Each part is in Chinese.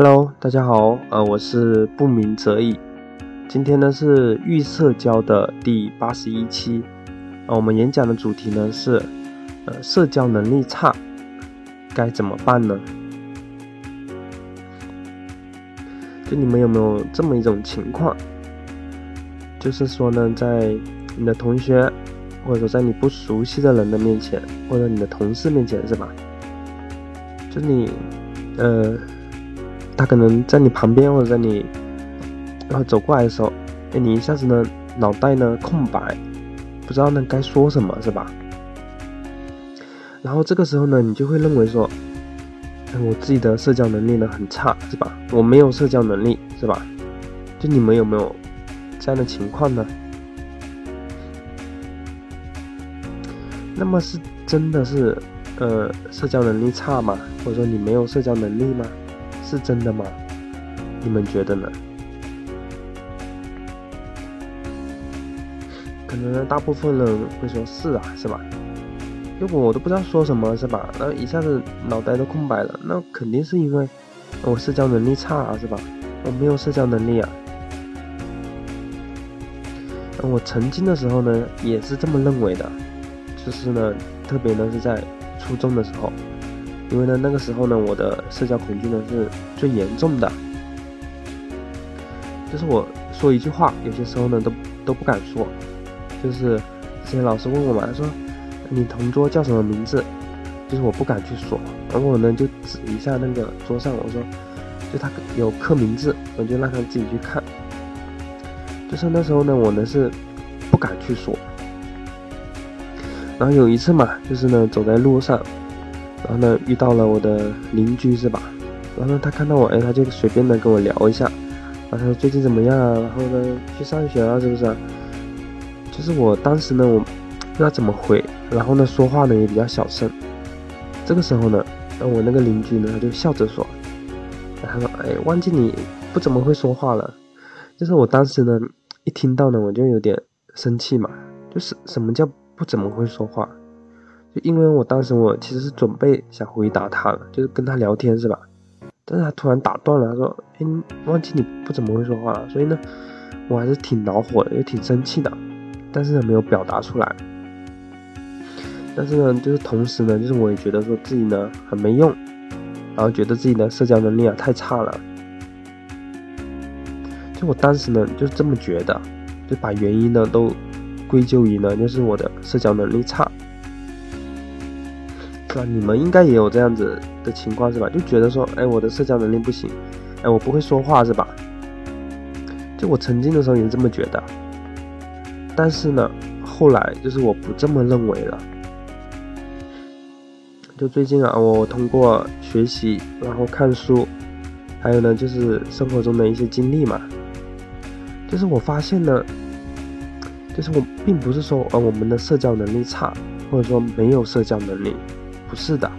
Hello，大家好，呃，我是不鸣则已。今天呢是预社交的第八十一期，呃，我们演讲的主题呢是，呃，社交能力差该怎么办呢？就你们有没有这么一种情况，就是说呢，在你的同学，或者说在你不熟悉的人的面前，或者你的同事面前，是吧？就你，呃，他可能在你旁边，或者在你，然后走过来的时候，哎，你一下子呢，脑袋呢空白，不知道呢该说什么，是吧？然后这个时候呢，你就会认为说，我自己的社交能力呢很差，是吧？我没有社交能力，是吧？就你们有没有这样的情况呢？那么是真的是？呃，社交能力差吗？或者说你没有社交能力吗？是真的吗？你们觉得呢？可能呢，大部分人会说是啊，是吧？如果我都不知道说什么，是吧？那一下子脑袋都空白了，那肯定是因为我社交能力差啊，是吧？我没有社交能力啊。我曾经的时候呢，也是这么认为的，就是呢，特别呢是在。初中的时候，因为呢那个时候呢我的社交恐惧呢是最严重的，就是我说一句话，有些时候呢都都不敢说，就是之前老师问我嘛，他说你同桌叫什么名字，就是我不敢去说，然后我呢就指一下那个桌上，我说就他有刻名字，我就让他自己去看，就是那时候呢我呢是不敢去说。然后有一次嘛，就是呢走在路上，然后呢遇到了我的邻居是吧？然后呢他看到我，哎，他就随便的跟我聊一下，然后他说最近怎么样啊？然后呢去上学了是不是？就是我当时呢我不知道怎么回，然后呢说话呢也比较小声。这个时候呢，那我那个邻居呢他就笑着说，他说哎忘记你不怎么会说话了。就是我当时呢一听到呢我就有点生气嘛，就是什么叫？不怎么会说话，就因为我当时我其实是准备想回答他的，就是跟他聊天是吧？但是他突然打断了，他说：“哎，忘记你不怎么会说话了。”所以呢，我还是挺恼火的，也挺生气的，但是呢没有表达出来。但是呢，就是同时呢，就是我也觉得说自己呢很没用，然后觉得自己的社交能力啊太差了。就我当时呢就是这么觉得，就把原因呢都。归咎于呢，就是我的社交能力差，是吧？你们应该也有这样子的情况，是吧？就觉得说，哎，我的社交能力不行，哎，我不会说话，是吧？就我曾经的时候也这么觉得，但是呢，后来就是我不这么认为了。就最近啊，我通过学习，然后看书，还有呢，就是生活中的一些经历嘛，就是我发现呢。就是我并不是说呃我们的社交能力差，或者说没有社交能力，不是的，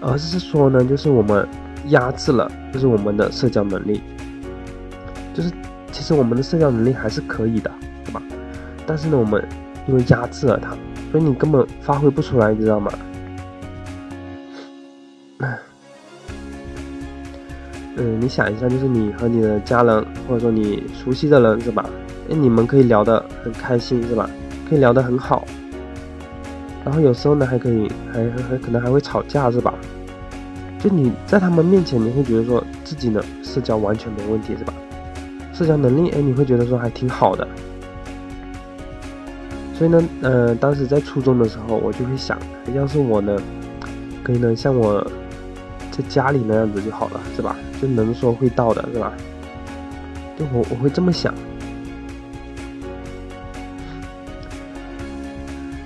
而是说呢，就是我们压制了，就是我们的社交能力，就是其实我们的社交能力还是可以的，对吧？但是呢，我们因为压制了它，所以你根本发挥不出来，你知道吗？嗯，你想一下，就是你和你的家人，或者说你熟悉的人，是吧？哎，你们可以聊得很开心，是吧？可以聊得很好，然后有时候呢，还可以，还还还可能还会吵架，是吧？就你在他们面前，你会觉得说自己呢社交完全没问题，是吧？社交能力，哎，你会觉得说还挺好的。所以呢，呃，当时在初中的时候，我就会想，要是我呢，可以呢像我在家里那样子就好了，是吧？就能说会道的，是吧？就我我会这么想。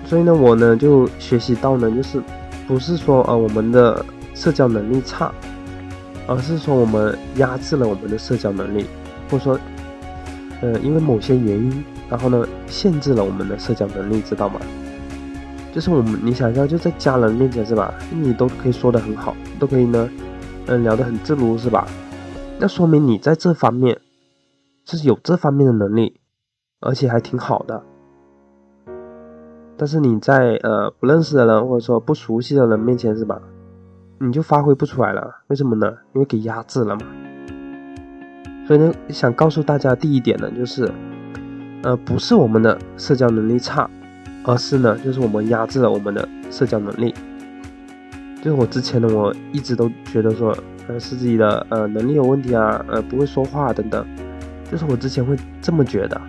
所以呢，我呢就学习到呢，就是不是说呃我们的社交能力差，而是说我们压制了我们的社交能力，或者说，呃因为某些原因，然后呢限制了我们的社交能力，知道吗？就是我们你想一下，就在家人面前是吧，你都可以说的很好，都可以呢，嗯聊得很自如是吧？那说明你在这方面是有这方面的能力，而且还挺好的。但是你在呃不认识的人或者说不熟悉的人面前是吧？你就发挥不出来了。为什么呢？因为给压制了嘛。所以呢，想告诉大家第一点呢，就是，呃，不是我们的社交能力差，而是呢，就是我们压制了我们的社交能力。就是我之前呢，我一直都觉得说，呃，是自己的呃能力有问题啊，呃，不会说话等等，就是我之前会这么觉得，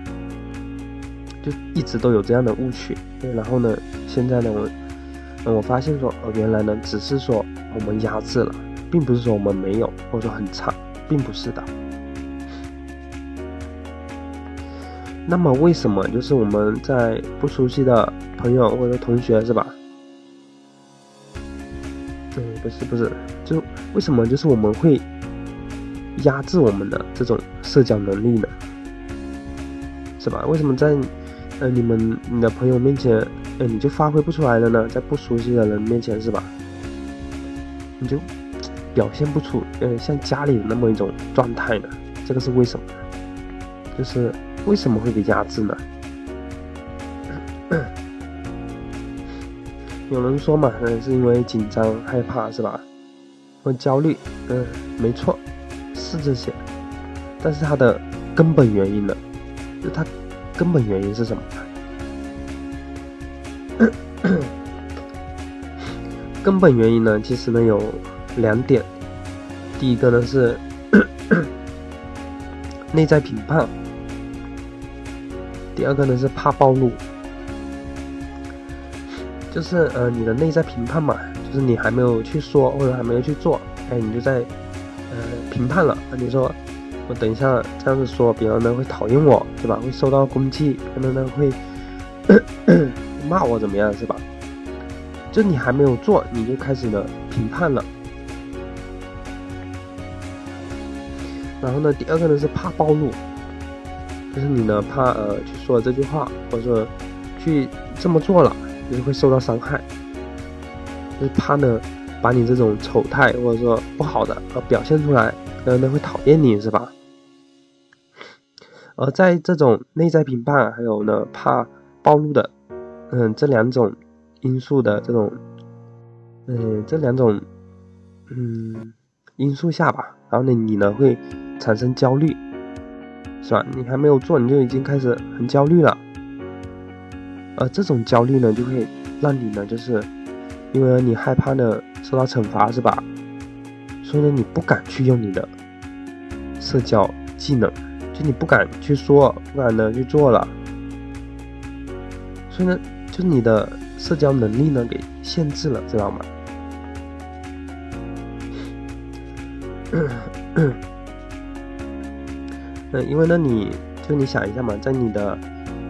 就一直都有这样的误区。然后呢，现在呢，我，我发现说，哦，原来呢，只是说我们压制了，并不是说我们没有或者说很差，并不是的。那么为什么就是我们在不熟悉的朋友或者同学是吧？对，不是不是，就为什么就是我们会压制我们的这种社交能力呢？是吧？为什么在呃你们你的朋友面前，哎你就发挥不出来了呢？在不熟悉的人面前是吧？你就表现不出呃像家里的那么一种状态呢？这个是为什么？就是。为什么会被压制呢？有人说嘛，嗯，是因为紧张、害怕，是吧？或焦虑，嗯，没错，是这些。但是它的根本原因呢？就它根本原因是什么？根本原因呢？其实呢有两点。第一个呢是内在评判。第二个呢是怕暴露，就是呃你的内在评判嘛，就是你还没有去说或者还没有去做，哎你就在呃评判了，你说我等一下这样子说，别人呢会讨厌我，对吧？会受到攻击，可能呢会 骂我怎么样，是吧？就你还没有做，你就开始了评判了。然后呢，第二个呢是怕暴露。就是你呢，怕呃去说这句话，或者说去这么做了，就是会受到伤害，就是怕呢把你这种丑态或者说不好的呃表现出来，人呢会讨厌你是吧？而在这种内在评判，还有呢怕暴露的，嗯这两种因素的这种，嗯这两种嗯因素下吧，然后呢你呢会产生焦虑。是吧？你还没有做，你就已经开始很焦虑了。而这种焦虑呢，就会让你呢，就是因为你害怕呢受到惩罚，是吧？所以呢，你不敢去用你的社交技能，就你不敢去说，不敢呢去做了。所以呢，就你的社交能力呢给限制了，知道吗？嗯，因为呢，你就你想一下嘛，在你的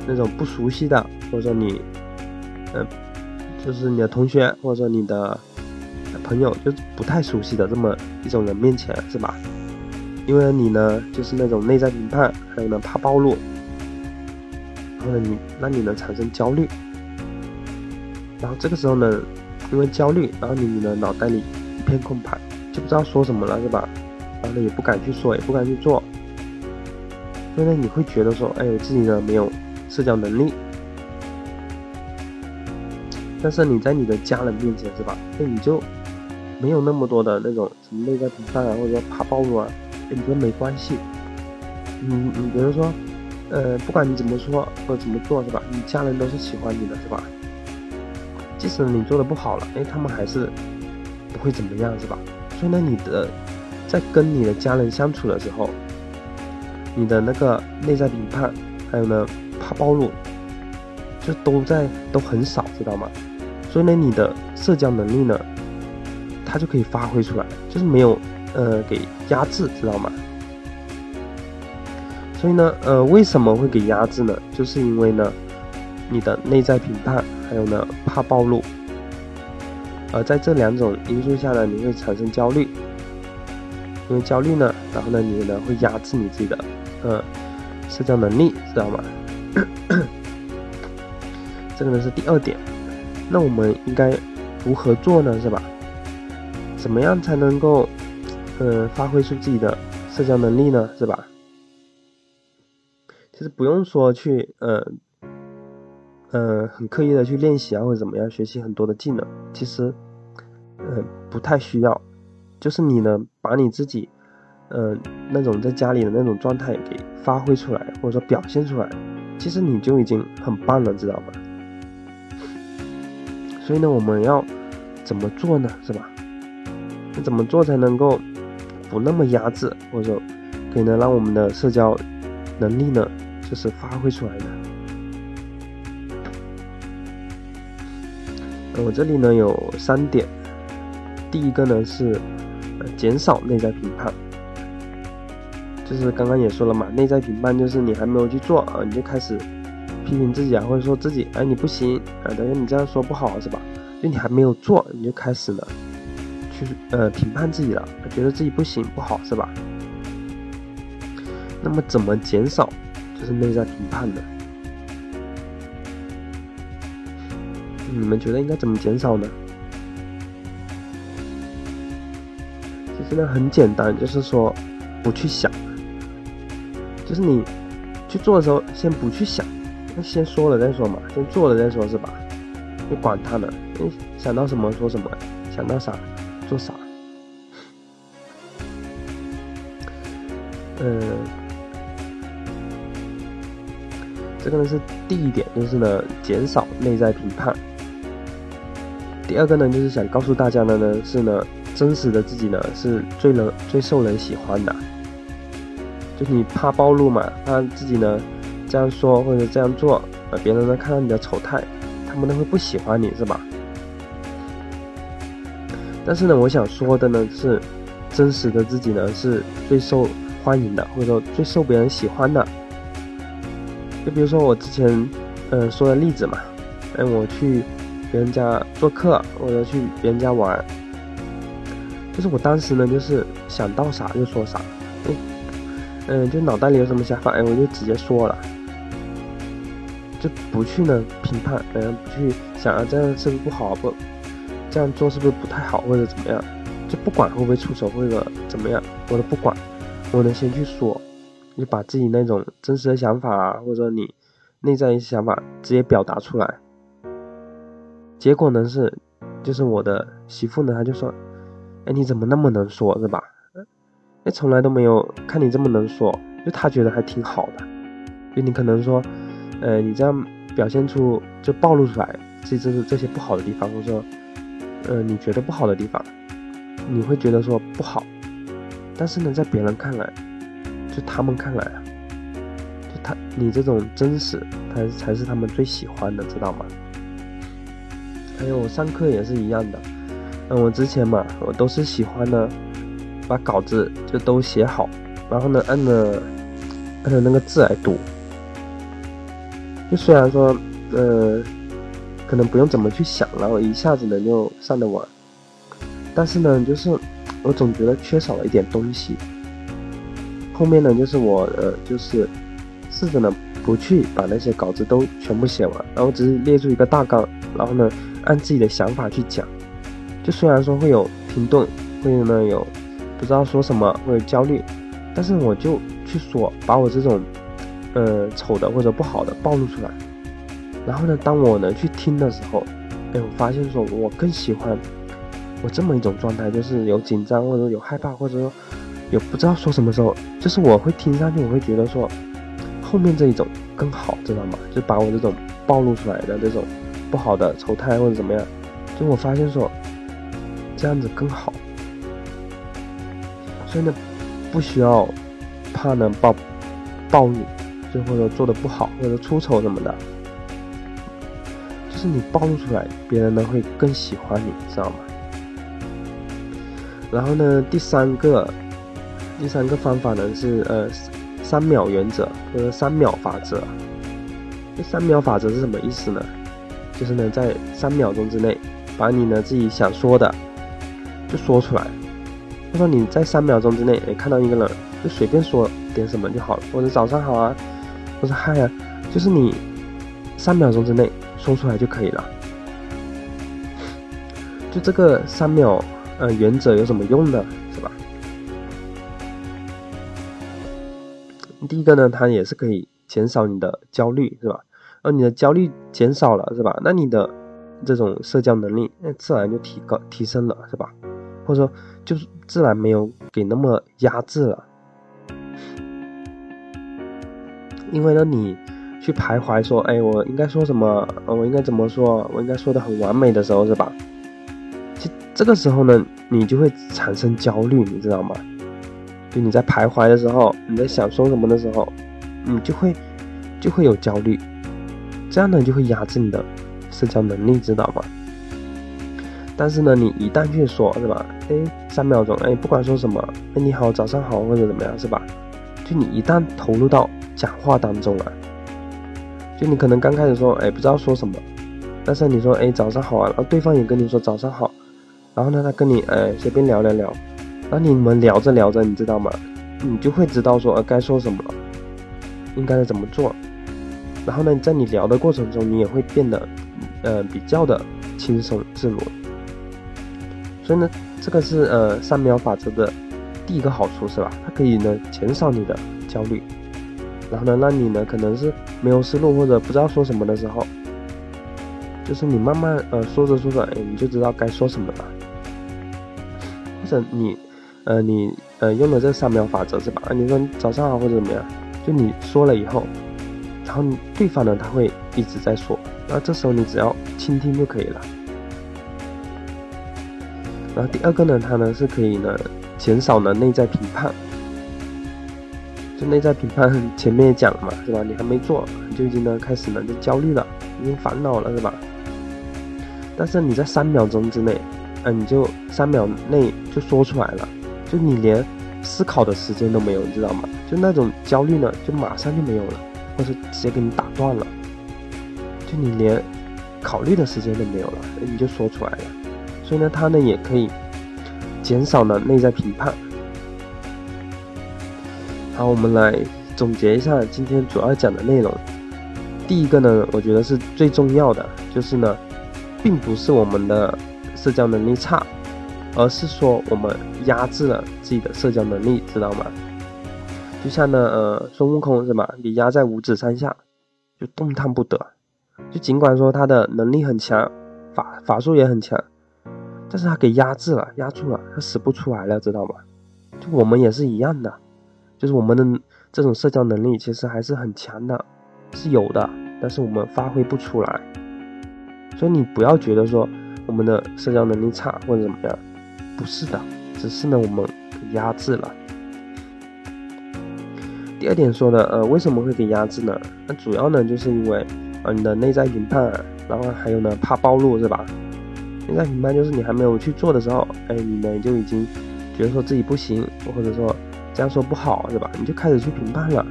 那种不熟悉的，或者说你，嗯，就是你的同学，或者说你的朋友，就不太熟悉的这么一种人面前，是吧？因为你呢，就是那种内在评判，还有呢怕暴露，然后呢你，那你能产生焦虑，然后这个时候呢，因为焦虑，然后你你的脑袋里一片空白，就不知道说什么了，是吧？然后呢也不敢去说，也不敢去做。因为你会觉得说，哎，我自己呢没有社交能力，但是你在你的家人面前是吧？那你就没有那么多的那种什么内在评判啊，或者说怕暴露啊，你觉得没关系。你你比如说，呃，不管你怎么说或者怎么做是吧？你家人都是喜欢你的是吧？即使你做的不好了，哎，他们还是不会怎么样是吧？所以呢，你的在跟你的家人相处的时候。你的那个内在评判，还有呢，怕暴露，就都在都很少，知道吗？所以呢，你的社交能力呢，它就可以发挥出来，就是没有呃给压制，知道吗？所以呢，呃，为什么会给压制呢？就是因为呢，你的内在评判，还有呢，怕暴露，而在这两种因素下呢，你会产生焦虑，因为焦虑呢，然后呢，你呢会压制你自己的。呃，社交能力知道吗？这个呢是第二点。那我们应该如何做呢？是吧？怎么样才能够呃发挥出自己的社交能力呢？是吧？其实不用说去呃呃很刻意的去练习啊，或者怎么样学习很多的技能。其实嗯，不太需要，就是你呢，把你自己，嗯，那种在家里的那种状态给发挥出来，或者说表现出来，其实你就已经很棒了，知道吗？所以呢，我们要怎么做呢？是吧？那怎么做才能够不那么压制，或者可以呢让我们的社交能力呢，就是发挥出来的？我这里呢有三点，第一个呢是减少内在评判，就是刚刚也说了嘛，内在评判就是你还没有去做啊，你就开始批评自己啊，或者说自己哎你不行啊，等下你这样说不好是吧？就你还没有做，你就开始了去呃评判自己了，觉得自己不行不好是吧？那么怎么减少就是内在评判呢？你们觉得应该怎么减少呢？其实呢很简单，就是说不去想，就是你去做的时候先不去想，那先说了再说嘛，先做了再说，是吧？你管他呢，你想到什么说什么，想到啥做啥。呃，这个呢是第一点，就是呢减少内在评判。第二个呢，就是想告诉大家的呢，是呢，真实的自己呢，是最能最受人喜欢的。就你怕暴露嘛，怕自己呢这样说或者这样做，呃，别人呢看到你的丑态，他们都会不喜欢你，是吧？但是呢，我想说的呢是，真实的自己呢是最受欢迎的，或者说最受别人喜欢的。就比如说我之前嗯说的例子嘛，哎，我去。别人家做客或者去别人家玩，就是我当时呢，就是想到啥就说啥，嗯嗯，就脑袋里有什么想法，哎，我就直接说了，就不去呢评判，嗯，不去想啊这样是不是不好，不这样做是不是不太好或者怎么样，就不管会不会出手或者怎么样，我都不管，我能先去说，就把自己那种真实的想法啊，或者你内在一些想法直接表达出来。结果呢是，就是我的媳妇呢，她就说：“哎，你怎么那么能说，是吧？哎，从来都没有看你这么能说，就她觉得还挺好的。就你可能说，呃，你这样表现出就暴露出来，这这是这些不好的地方，或者说，呃，你觉得不好的地方，你会觉得说不好。但是呢，在别人看来，就他们看来啊，就他你这种真实，才才是他们最喜欢的，知道吗？”还有上课也是一样的，嗯，我之前嘛，我都是喜欢呢，把稿子就都写好，然后呢，按着按着那个字来读。就虽然说，呃，可能不用怎么去想，然后一下子能就上得完，但是呢，就是我总觉得缺少了一点东西。后面呢，就是我呃，就是试着呢不去把那些稿子都全部写完，然后只是列出一个大纲，然后呢。按自己的想法去讲，就虽然说会有停顿，会呢有不知道说什么，会有焦虑，但是我就去说，把我这种呃丑的或者不好的暴露出来。然后呢，当我呢去听的时候，哎，我发现说我更喜欢我这么一种状态，就是有紧张或者有害怕，或者说有不知道说什么时候，就是我会听上去，我会觉得说后面这一种更好，知道吗？就把我这种暴露出来的这种。不好的丑态或者怎么样，就我发现说这样子更好，所以呢不需要怕呢暴暴露，就或者做的不好或者出丑什么的，就是你暴露出来，别人呢会更喜欢你，知道吗？然后呢第三个第三个方法呢是呃三秒原则或者三秒法则，这三秒法则是什么意思呢？就是呢，在三秒钟之内，把你呢自己想说的就说出来。就说你在三秒钟之内，哎，看到一个人就随便说点什么就好了，或者早上好啊，或者嗨啊，就是你三秒钟之内说出来就可以了。就这个三秒呃原则有什么用呢，是吧？第一个呢，它也是可以减少你的焦虑，是吧？而你的焦虑减少了是吧？那你的这种社交能力，那自然就提高提升了，是吧？或者说，就是自然没有给那么压制了。因为呢，你去徘徊说，哎，我应该说什么？我应该怎么说？我应该说的很完美的时候，是吧？其这个时候呢，你就会产生焦虑，你知道吗？就你在徘徊的时候，你在想说什么的时候，你就会就会有焦虑，这样呢就会压制你的社交能力，知道吗？但是呢，你一旦去说，是吧？哎，三秒钟，哎，不管说什么，哎，你好，早上好，或者怎么样，是吧？就你一旦投入到讲话当中了，就你可能刚开始说，哎，不知道说什么，但是你说，哎，早上好啊，然后对方也跟你说早上好，然后呢，他跟你，哎，随便聊聊聊。那你们聊着聊着，你知道吗？你就会知道说，呃，该说什么了，应该怎么做。然后呢，在你聊的过程中，你也会变得，呃，比较的轻松自如。所以呢，这个是呃三秒法则的第一个好处，是吧？它可以呢减少你的焦虑，然后呢，让你呢可能是没有思路或者不知道说什么的时候，就是你慢慢呃说着说着，哎，你就知道该说什么了，或者你。呃，你呃用了这三秒法则是吧？啊，你说早上好或者怎么样，就你说了以后，然后对方呢他会一直在说，然后这时候你只要倾听就可以了。然后第二个呢，它呢是可以呢减少呢内在评判，就内在评判前面也讲了嘛，是吧？你还没做，你就已经呢开始呢就焦虑了，已经烦恼了，是吧？但是你在三秒钟之内，嗯，你就三秒内就说出来了。就你连思考的时间都没有，你知道吗？就那种焦虑呢，就马上就没有了，或者直接给你打断了。就你连考虑的时间都没有了，你就说出来了。所以呢，它呢也可以减少呢内在评判。好，我们来总结一下今天主要讲的内容。第一个呢，我觉得是最重要的，就是呢，并不是我们的社交能力差。而是说我们压制了自己的社交能力，知道吗？就像呢，呃，孙悟空是吧？你压在五指山下，就动弹不得。就尽管说他的能力很强，法法术也很强，但是他给压制了，压住了，他使不出来了，知道吗？就我们也是一样的，就是我们的这种社交能力其实还是很强的，是有的，但是我们发挥不出来。所以你不要觉得说我们的社交能力差或者怎么样。不是的，只是呢，我们给压制了。第二点说的，呃，为什么会给压制呢？那主要呢，就是因为，呃，你的内在评判，然后还有呢，怕暴露，是吧？内在评判就是你还没有去做的时候，哎，你呢就已经觉得说自己不行，或者说这样说不好，是吧？你就开始去评判了。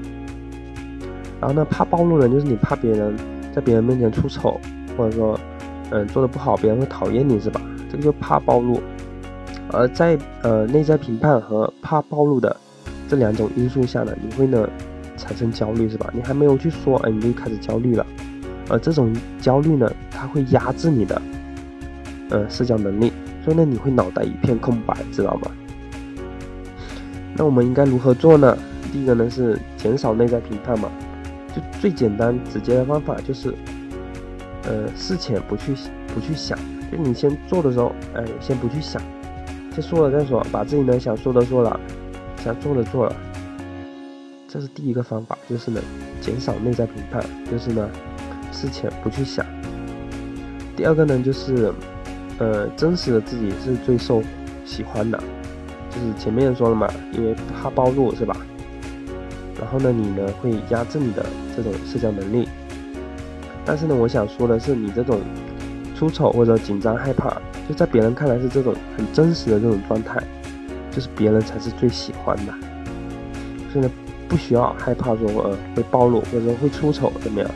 然后呢，怕暴露呢，就是你怕别人在别人面前出丑，或者说，嗯，做的不好，别人会讨厌你，是吧？这个就怕暴露。而在呃内在评判和怕暴露的这两种因素下呢，你会呢产生焦虑是吧？你还没有去说，哎，你就开始焦虑了。而这种焦虑呢，它会压制你的呃社交能力，所以呢你会脑袋一片空白，知道吗？那我们应该如何做呢？第一个呢是减少内在评判嘛，就最简单直接的方法就是呃事前不去不去想，就你先做的时候，哎，先不去想。先说了再说，把自己呢想说的说了，想做的做了，这是第一个方法，就是呢减少内在评判，就是呢事前不去想。第二个呢就是，呃，真实的自己是最受喜欢的，就是前面说了嘛，因为怕暴露是吧？然后呢你呢会压制你的这种社交能力，但是呢我想说的是，你这种出丑或者紧张害怕。就在别人看来是这种很真实的这种状态，就是别人才是最喜欢的。所以呢，不需要害怕说呃会暴露或者说会出丑怎么样，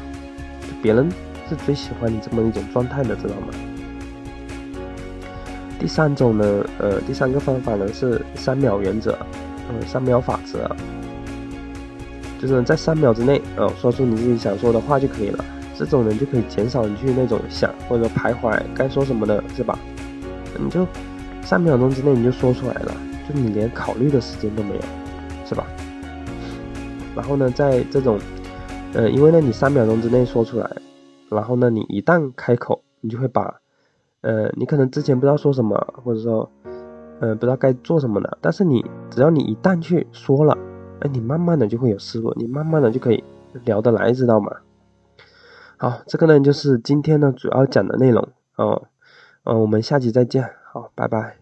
别人是最喜欢你这么一种状态的，知道吗？第三种呢，呃，第三个方法呢是三秒原则，呃，三秒法则，就是在三秒之内，呃，说出你自己想说的话就可以了。这种人就可以减少你去那种想或者徘徊该说什么的，是吧？你就三秒钟之内你就说出来了，就你连考虑的时间都没有，是吧？然后呢，在这种，呃，因为呢你三秒钟之内说出来，然后呢你一旦开口，你就会把呃，你可能之前不知道说什么，或者说，呃，不知道该做什么的，但是你只要你一旦去说了，哎，你慢慢的就会有思路，你慢慢的就可以聊得来，知道吗？好，这个呢就是今天呢主要讲的内容哦，嗯，我们下期再见，好，拜拜。